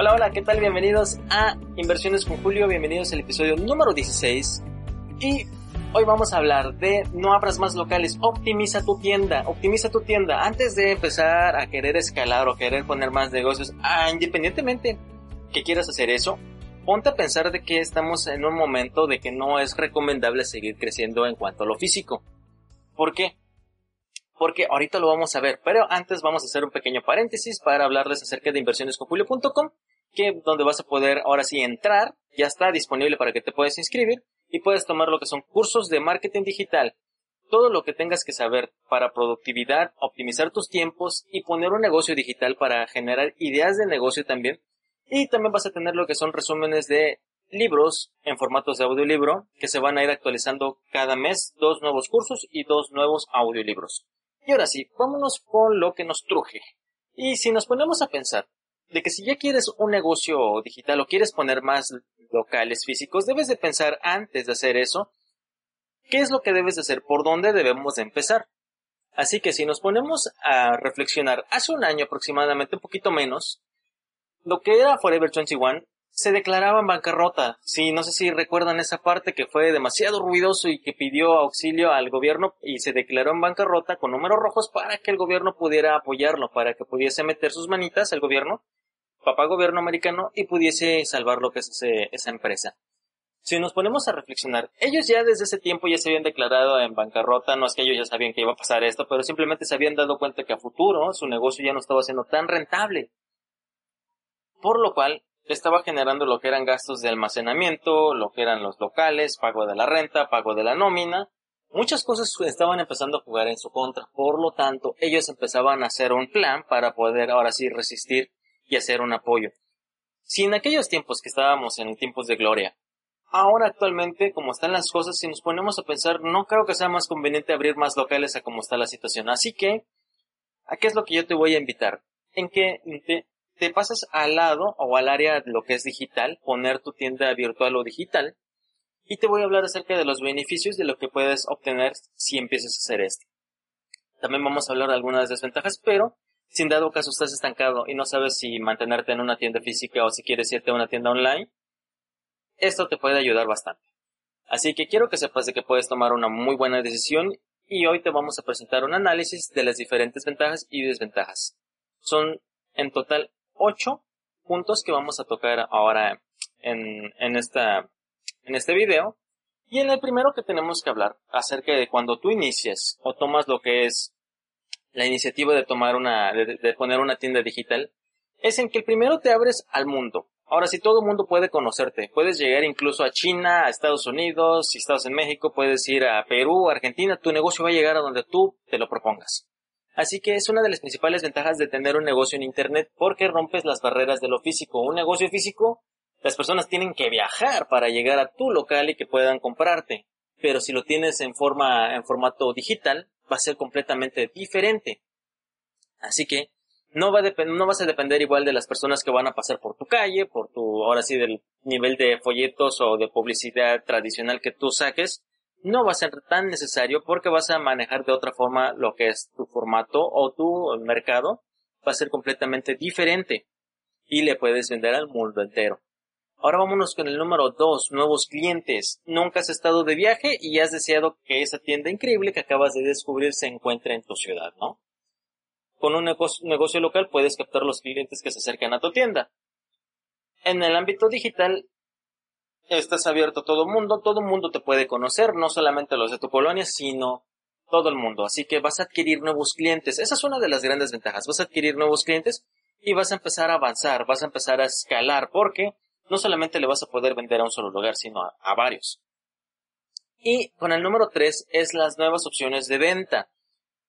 Hola, hola, ¿qué tal? Bienvenidos a Inversiones con Julio, bienvenidos al episodio número 16. Y hoy vamos a hablar de no abras más locales, optimiza tu tienda, optimiza tu tienda. Antes de empezar a querer escalar o querer poner más negocios, ah, independientemente que quieras hacer eso, ponte a pensar de que estamos en un momento de que no es recomendable seguir creciendo en cuanto a lo físico. ¿Por qué? Porque ahorita lo vamos a ver, pero antes vamos a hacer un pequeño paréntesis para hablarles acerca de inversionesconjulio.com que donde vas a poder ahora sí entrar, ya está disponible para que te puedas inscribir y puedes tomar lo que son cursos de marketing digital, todo lo que tengas que saber para productividad, optimizar tus tiempos y poner un negocio digital para generar ideas de negocio también. Y también vas a tener lo que son resúmenes de libros en formatos de audiolibro que se van a ir actualizando cada mes, dos nuevos cursos y dos nuevos audiolibros. Y ahora sí, vámonos con lo que nos truje. Y si nos ponemos a pensar, de que si ya quieres un negocio digital o quieres poner más locales físicos, debes de pensar antes de hacer eso, qué es lo que debes de hacer, por dónde debemos de empezar. Así que si nos ponemos a reflexionar, hace un año aproximadamente, un poquito menos, lo que era Forever 21 se declaraba en bancarrota. Sí, no sé si recuerdan esa parte que fue demasiado ruidoso y que pidió auxilio al gobierno y se declaró en bancarrota con números rojos para que el gobierno pudiera apoyarlo, para que pudiese meter sus manitas el gobierno papá gobierno americano y pudiese salvar lo que es esa empresa. Si nos ponemos a reflexionar, ellos ya desde ese tiempo ya se habían declarado en bancarrota, no es que ellos ya sabían que iba a pasar esto, pero simplemente se habían dado cuenta que a futuro su negocio ya no estaba siendo tan rentable. Por lo cual, estaba generando lo que eran gastos de almacenamiento, lo que eran los locales, pago de la renta, pago de la nómina. Muchas cosas estaban empezando a jugar en su contra. Por lo tanto, ellos empezaban a hacer un plan para poder ahora sí resistir y hacer un apoyo. Si en aquellos tiempos que estábamos en tiempos de gloria, ahora actualmente, como están las cosas, si nos ponemos a pensar, no creo que sea más conveniente abrir más locales a como está la situación. Así que, ¿a qué es lo que yo te voy a invitar? En que te, te pasas al lado o al área de lo que es digital, poner tu tienda virtual o digital, y te voy a hablar acerca de los beneficios de lo que puedes obtener si empiezas a hacer esto. También vamos a hablar de algunas desventajas, pero si en dado caso estás estancado y no sabes si mantenerte en una tienda física o si quieres irte a una tienda online, esto te puede ayudar bastante. Así que quiero que sepas de que puedes tomar una muy buena decisión y hoy te vamos a presentar un análisis de las diferentes ventajas y desventajas. Son en total 8 puntos que vamos a tocar ahora en, en, esta, en este video. Y en el primero que tenemos que hablar acerca de cuando tú inicias o tomas lo que es la iniciativa de tomar una, de, poner una tienda digital, es en que el primero te abres al mundo. Ahora, si todo el mundo puede conocerte, puedes llegar incluso a China, a Estados Unidos, si estás en México, puedes ir a Perú, Argentina, tu negocio va a llegar a donde tú te lo propongas. Así que es una de las principales ventajas de tener un negocio en Internet porque rompes las barreras de lo físico. Un negocio físico, las personas tienen que viajar para llegar a tu local y que puedan comprarte. Pero si lo tienes en forma, en formato digital, va a ser completamente diferente. Así que no, vas a depender igual de las personas que van a pasar por tu calle, por tu, ahora sí, del nivel de folletos o de publicidad tradicional que tú saques. No va a ser tan necesario porque vas a manejar de otra forma lo que es tu formato o tu mercado. Va a ser completamente diferente y le puedes vender al mundo entero. Ahora vámonos con el número 2, nuevos clientes. Nunca has estado de viaje y has deseado que esa tienda increíble que acabas de descubrir se encuentre en tu ciudad, ¿no? Con un negocio, local puedes captar los clientes que se acercan a tu tienda. En el ámbito digital, estás abierto a todo mundo, todo mundo te puede conocer, no solamente los de tu colonia, sino todo el mundo. Así que vas a adquirir nuevos clientes. Esa es una de las grandes ventajas. Vas a adquirir nuevos clientes y vas a empezar a avanzar, vas a empezar a escalar, porque no solamente le vas a poder vender a un solo lugar, sino a, varios. Y con el número 3 es las nuevas opciones de venta.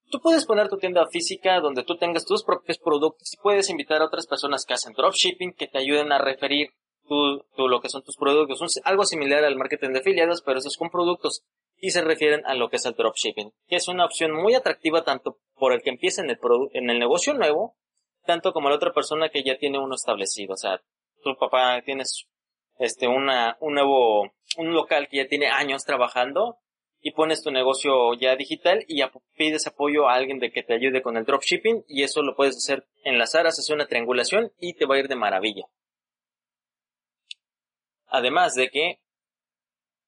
Tú puedes poner tu tienda física donde tú tengas tus propios productos y puedes invitar a otras personas que hacen dropshipping que te ayuden a referir tu, lo que son tus productos. algo similar al marketing de afiliados, pero esos con productos y se refieren a lo que es el dropshipping, que es una opción muy atractiva tanto por el que empieza en el, en el negocio nuevo, tanto como la otra persona que ya tiene uno establecido. O sea, tu papá tienes este una, un nuevo, un local que ya tiene años trabajando y pones tu negocio ya digital y pides apoyo a alguien de que te ayude con el dropshipping y eso lo puedes hacer enlazar, haces una triangulación y te va a ir de maravilla. Además de que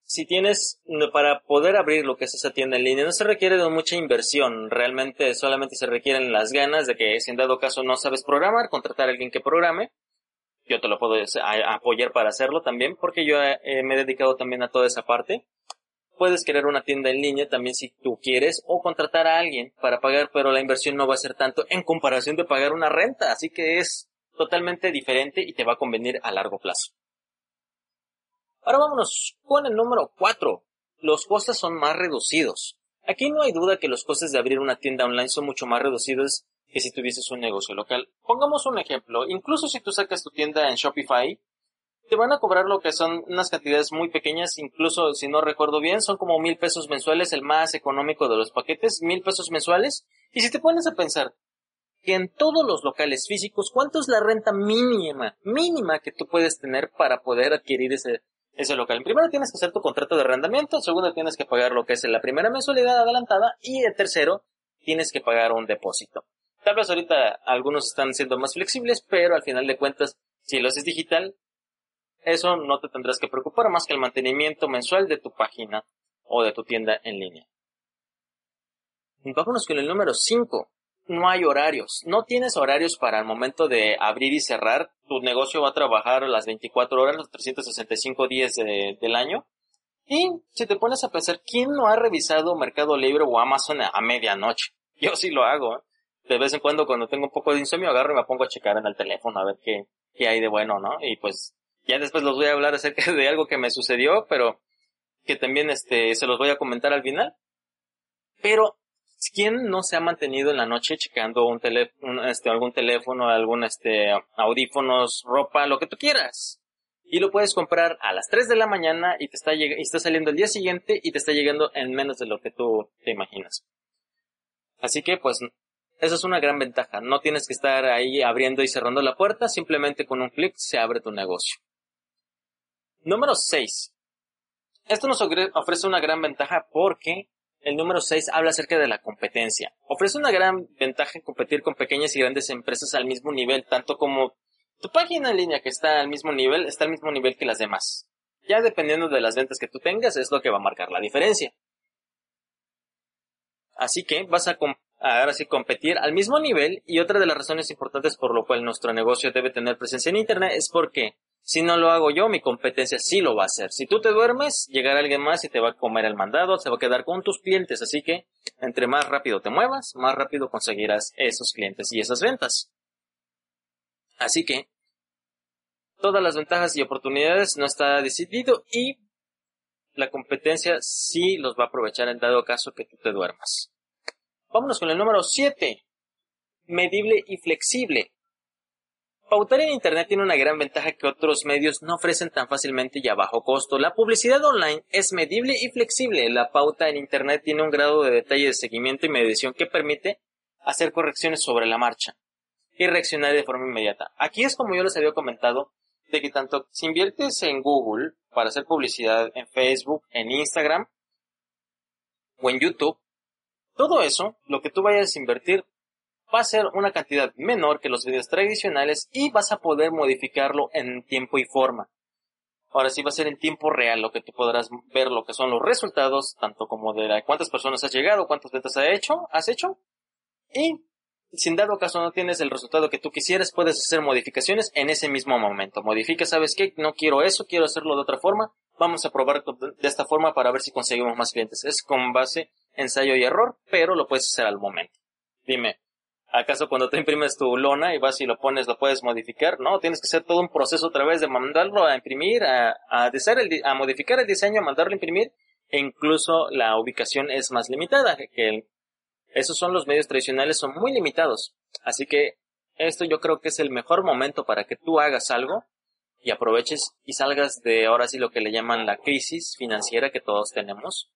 si tienes para poder abrir lo que es esa tienda en línea no se requiere de mucha inversión, realmente solamente se requieren las ganas de que si en dado caso no sabes programar, contratar a alguien que programe. Yo te lo puedo apoyar para hacerlo también porque yo eh, me he dedicado también a toda esa parte Puedes crear una tienda en línea también si tú quieres o contratar a alguien para pagar, pero la inversión no va a ser tanto en comparación de pagar una renta, así que es totalmente diferente y te va a convenir a largo plazo. Ahora vámonos con el número 4. Los costes son más reducidos. Aquí no hay duda que los costes de abrir una tienda online son mucho más reducidos que si tuvieses un negocio local. Pongamos un ejemplo. Incluso si tú sacas tu tienda en Shopify, te van a cobrar lo que son unas cantidades muy pequeñas, incluso si no recuerdo bien, son como mil pesos mensuales, el más económico de los paquetes, mil pesos mensuales. Y si te pones a pensar que en todos los locales físicos, ¿cuánto es la renta mínima, mínima que tú puedes tener para poder adquirir ese, ese local? Primero tienes que hacer tu contrato de arrendamiento, segundo tienes que pagar lo que es la primera mensualidad adelantada y el tercero tienes que pagar un depósito. Tal vez ahorita algunos están siendo más flexibles, pero al final de cuentas, si lo haces digital, eso no te tendrás que preocupar más que el mantenimiento mensual de tu página o de tu tienda en línea. Vámonos con el número 5. No hay horarios. No tienes horarios para el momento de abrir y cerrar. Tu negocio va a trabajar las 24 horas, los 365 días del año. Y si te pones a pensar, ¿quién no ha revisado Mercado Libre o Amazon a, medianoche? Yo sí lo hago. ¿eh? De vez en cuando cuando tengo un poco de insomnio agarro y me pongo a checar en el teléfono a ver qué, qué hay de bueno, ¿no? Y pues ya después los voy a hablar acerca de algo que me sucedió, pero que también este, se los voy a comentar al final. Pero, ¿quién no se ha mantenido en la noche checando este, algún teléfono, algún este, audífonos, ropa, lo que tú quieras? Y lo puedes comprar a las 3 de la mañana y te está, y está saliendo el día siguiente y te está llegando en menos de lo que tú te imaginas. Así que, pues, esa es una gran ventaja. No tienes que estar ahí abriendo y cerrando la puerta, simplemente con un clic se abre tu negocio. Número 6. Esto nos ofrece una gran ventaja porque el número 6 habla acerca de la competencia. Ofrece una gran ventaja en competir con pequeñas y grandes empresas al mismo nivel, tanto como tu página en línea que está al mismo nivel, está al mismo nivel que las demás. Ya dependiendo de las ventas que tú tengas, es lo que va a marcar la diferencia. Así que vas a ahora sí competir al mismo nivel y otra de las razones importantes por lo cual nuestro negocio debe tener presencia en Internet es porque si no lo hago yo, mi competencia sí lo va a hacer. Si tú te duermes, llegará alguien más y te va a comer el mandado, se va a quedar con tus clientes. Así que, entre más rápido te muevas, más rápido conseguirás esos clientes y esas ventas. Así que, todas las ventajas y oportunidades no está decidido y la competencia sí los va a aprovechar en dado caso que tú te duermas. Vámonos con el número 7. Medible y flexible. Pautar en Internet tiene una gran ventaja que otros medios no ofrecen tan fácilmente y a bajo costo. La publicidad online es medible y flexible. La pauta en Internet tiene un grado de detalle de seguimiento y medición que permite hacer correcciones sobre la marcha y reaccionar de forma inmediata. Aquí es como yo les había comentado, de que tanto si inviertes en Google para hacer publicidad en Facebook, en Instagram o en YouTube, todo eso, lo que tú vayas a invertir, va a ser una cantidad menor que los videos tradicionales y vas a poder modificarlo en tiempo y forma. Ahora sí va a ser en tiempo real lo que tú podrás ver lo que son los resultados, tanto como de cuántas personas has llegado, cuántas ventas has hecho, has hecho. Y si en dado caso no tienes el resultado que tú quisieras, puedes hacer modificaciones en ese mismo momento. Modifica, ¿sabes qué? No quiero eso, quiero hacerlo de otra forma. Vamos a probar de esta forma para ver si conseguimos más clientes. Es con base ensayo y error, pero lo puedes hacer al momento. Dime, ¿Acaso cuando te imprimes tu lona y vas y lo pones, lo puedes modificar? No, tienes que hacer todo un proceso otra vez de mandarlo a imprimir, a, a, el, a modificar el diseño, a mandarlo a imprimir, e incluso la ubicación es más limitada, que Esos son los medios tradicionales, son muy limitados. Así que esto yo creo que es el mejor momento para que tú hagas algo y aproveches y salgas de ahora sí lo que le llaman la crisis financiera que todos tenemos,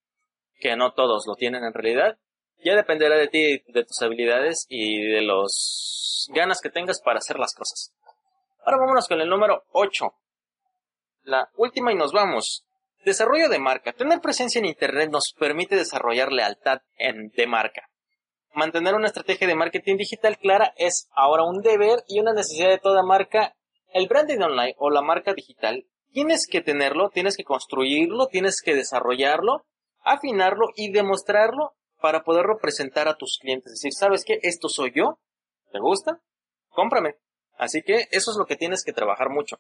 que no todos lo tienen en realidad. Ya dependerá de ti, de tus habilidades y de los ganas que tengas para hacer las cosas. Ahora vámonos con el número 8. La última y nos vamos. Desarrollo de marca. Tener presencia en Internet nos permite desarrollar lealtad en, de marca. Mantener una estrategia de marketing digital clara es ahora un deber y una necesidad de toda marca. El branding online o la marca digital tienes que tenerlo, tienes que construirlo, tienes que desarrollarlo, afinarlo y demostrarlo para poderlo presentar a tus clientes. Es decir, ¿sabes qué? Esto soy yo. ¿Te gusta? Cómprame. Así que eso es lo que tienes que trabajar mucho.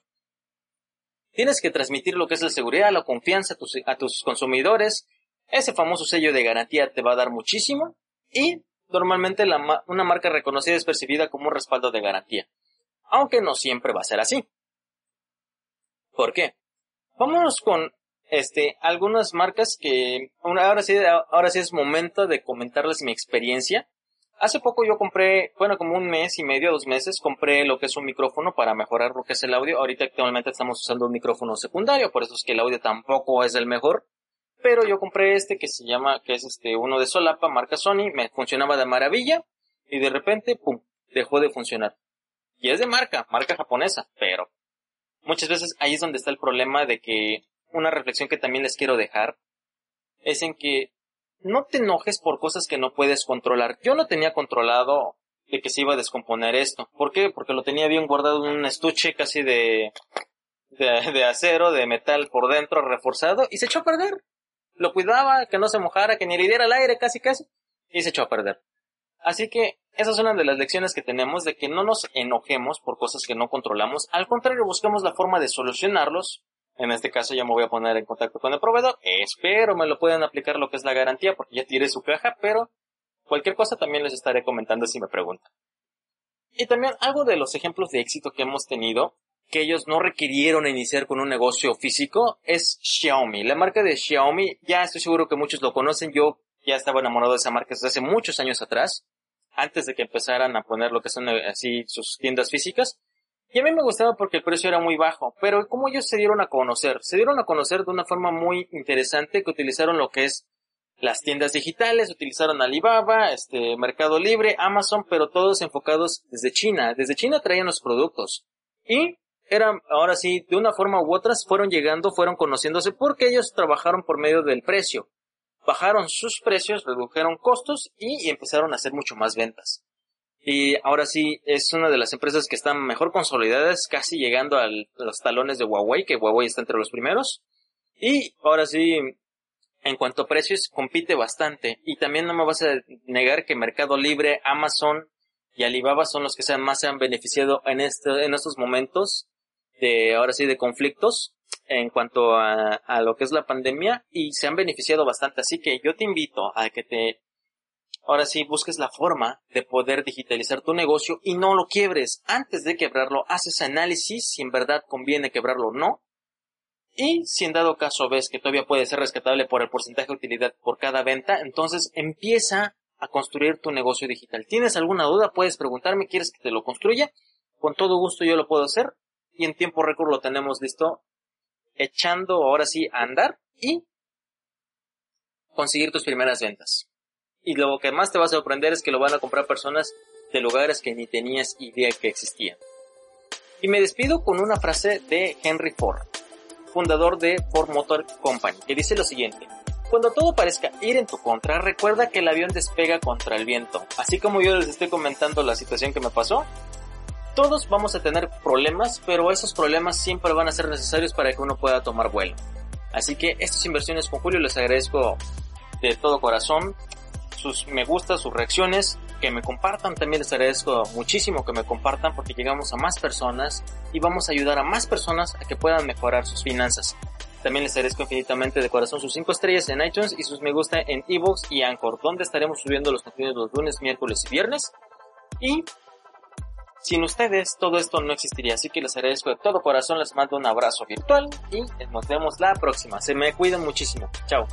Tienes que transmitir lo que es la seguridad, la confianza a tus, a tus consumidores. Ese famoso sello de garantía te va a dar muchísimo. Y Normalmente una marca reconocida es percibida como un respaldo de garantía, aunque no siempre va a ser así. ¿Por qué? Vámonos con este, algunas marcas que ahora sí, ahora sí es momento de comentarles mi experiencia. Hace poco yo compré, bueno, como un mes y medio, dos meses, compré lo que es un micrófono para mejorar lo que es el audio. Ahorita actualmente estamos usando un micrófono secundario, por eso es que el audio tampoco es el mejor. Pero yo compré este que se llama, que es este uno de solapa, marca Sony, me funcionaba de maravilla y de repente, pum, dejó de funcionar. Y es de marca, marca japonesa, pero muchas veces ahí es donde está el problema de que una reflexión que también les quiero dejar es en que no te enojes por cosas que no puedes controlar. Yo no tenía controlado de que se iba a descomponer esto. ¿Por qué? Porque lo tenía bien guardado en un estuche casi de, de, acero, de metal por dentro, reforzado, y se echó a perder lo cuidaba, que no se mojara, que ni le diera el aire casi casi, y se echó a perder. Así que esa es una de las lecciones que tenemos de que no nos enojemos por cosas que no controlamos, al contrario busquemos la forma de solucionarlos. En este caso ya me voy a poner en contacto con el proveedor, espero me lo puedan aplicar lo que es la garantía porque ya tiré su caja, pero cualquier cosa también les estaré comentando si me preguntan. Y también algo de los ejemplos de éxito que hemos tenido que ellos no requirieron iniciar con un negocio físico es Xiaomi. La marca de Xiaomi, ya estoy seguro que muchos lo conocen. Yo ya estaba enamorado de esa marca desde hace muchos años atrás, antes de que empezaran a poner lo que son eh, así sus tiendas físicas. Y a mí me gustaba porque el precio era muy bajo, pero como ellos se dieron a conocer, se dieron a conocer de una forma muy interesante que utilizaron lo que es las tiendas digitales, utilizaron Alibaba, este, Mercado Libre, Amazon, pero todos enfocados desde China. Desde China traían los productos. Y eran, ahora sí, de una forma u otra, fueron llegando, fueron conociéndose porque ellos trabajaron por medio del precio. Bajaron sus precios, redujeron costos y empezaron a hacer mucho más ventas. Y ahora sí, es una de las empresas que están mejor consolidadas, casi llegando a los talones de Huawei, que Huawei está entre los primeros. Y ahora sí, en cuanto a precios, compite bastante. Y también no me vas a negar que Mercado Libre, Amazon y Alibaba son los que más se han beneficiado en, este, en estos momentos de ahora sí de conflictos en cuanto a, a lo que es la pandemia y se han beneficiado bastante. Así que yo te invito a que te ahora sí busques la forma de poder digitalizar tu negocio y no lo quiebres. Antes de quebrarlo, haces análisis si en verdad conviene quebrarlo o no. Y si en dado caso ves que todavía puede ser rescatable por el porcentaje de utilidad por cada venta, entonces empieza a construir tu negocio digital. ¿Tienes alguna duda? Puedes preguntarme, ¿quieres que te lo construya? Con todo gusto yo lo puedo hacer y en tiempo récord lo tenemos listo, echando ahora sí a andar y conseguir tus primeras ventas. Y lo que más te va a sorprender es que lo van a comprar personas de lugares que ni tenías idea que existían. Y me despido con una frase de Henry Ford, fundador de Ford Motor Company, que dice lo siguiente. Cuando todo parezca ir en tu contra, recuerda que el avión despega contra el viento. Así como yo les estoy comentando la situación que me pasó, todos vamos a tener problemas, pero esos problemas siempre van a ser necesarios para que uno pueda tomar vuelo. Así que estas inversiones con Julio les agradezco de todo corazón sus me gusta, sus reacciones, que me compartan, también les agradezco muchísimo que me compartan porque llegamos a más personas y vamos a ayudar a más personas a que puedan mejorar sus finanzas. También les agradezco infinitamente de corazón sus 5 estrellas en iTunes y sus me gusta en ebooks y Anchor, donde estaremos subiendo los contenidos los lunes, miércoles y viernes. Y sin ustedes todo esto no existiría, así que les agradezco de todo corazón, les mando un abrazo virtual y nos vemos la próxima. Se me cuidan muchísimo. Chao.